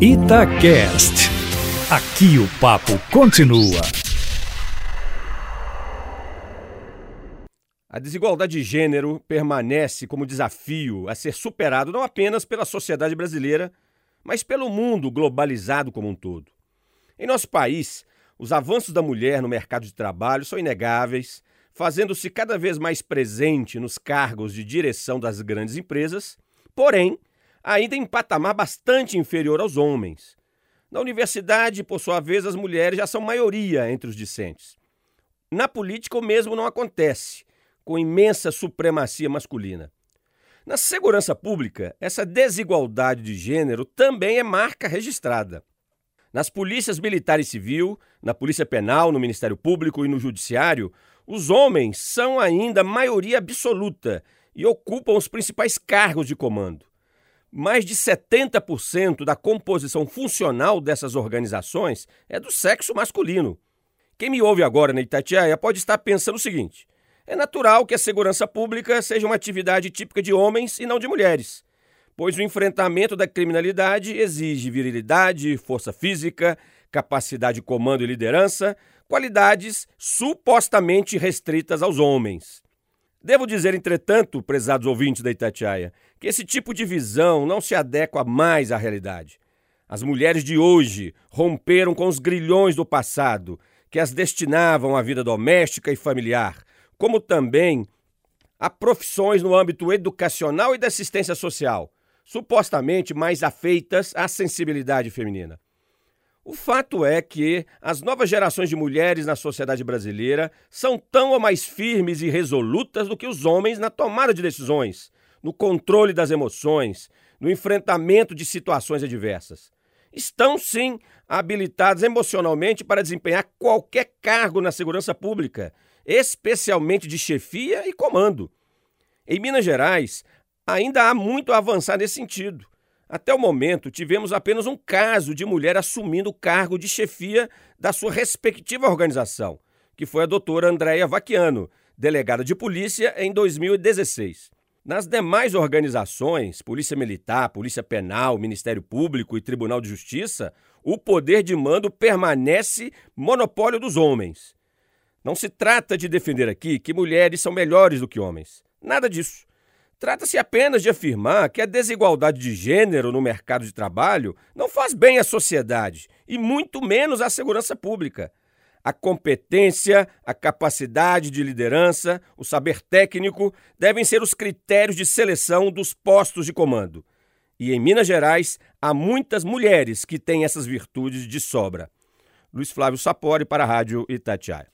Itacast. Aqui o papo continua. A desigualdade de gênero permanece como desafio a ser superado não apenas pela sociedade brasileira, mas pelo mundo globalizado como um todo. Em nosso país, os avanços da mulher no mercado de trabalho são inegáveis, fazendo-se cada vez mais presente nos cargos de direção das grandes empresas, porém, ainda em patamar bastante inferior aos homens. Na universidade, por sua vez, as mulheres já são maioria entre os discentes. Na política, o mesmo não acontece, com imensa supremacia masculina. Na segurança pública, essa desigualdade de gênero também é marca registrada. Nas polícias militar e civil, na Polícia Penal, no Ministério Público e no Judiciário, os homens são ainda maioria absoluta e ocupam os principais cargos de comando. Mais de 70% da composição funcional dessas organizações é do sexo masculino. Quem me ouve agora na Itatiaia pode estar pensando o seguinte: é natural que a segurança pública seja uma atividade típica de homens e não de mulheres pois o enfrentamento da criminalidade exige virilidade, força física, capacidade de comando e liderança, qualidades supostamente restritas aos homens. Devo dizer, entretanto, prezados ouvintes da Itatiaia, que esse tipo de visão não se adequa mais à realidade. As mulheres de hoje romperam com os grilhões do passado, que as destinavam à vida doméstica e familiar, como também a profissões no âmbito educacional e da assistência social, supostamente mais afeitas à sensibilidade feminina. O fato é que as novas gerações de mulheres na sociedade brasileira são tão ou mais firmes e resolutas do que os homens na tomada de decisões, no controle das emoções, no enfrentamento de situações adversas. Estão, sim, habilitadas emocionalmente para desempenhar qualquer cargo na segurança pública, especialmente de chefia e comando. Em Minas Gerais, Ainda há muito a avançar nesse sentido. Até o momento, tivemos apenas um caso de mulher assumindo o cargo de chefia da sua respectiva organização, que foi a doutora Andréia Vaquiano, delegada de polícia em 2016. Nas demais organizações, Polícia Militar, Polícia Penal, Ministério Público e Tribunal de Justiça, o poder de mando permanece monopólio dos homens. Não se trata de defender aqui que mulheres são melhores do que homens. Nada disso. Trata-se apenas de afirmar que a desigualdade de gênero no mercado de trabalho não faz bem à sociedade e muito menos à segurança pública. A competência, a capacidade de liderança, o saber técnico devem ser os critérios de seleção dos postos de comando. E em Minas Gerais, há muitas mulheres que têm essas virtudes de sobra. Luiz Flávio Sapori para a Rádio Itatiaia.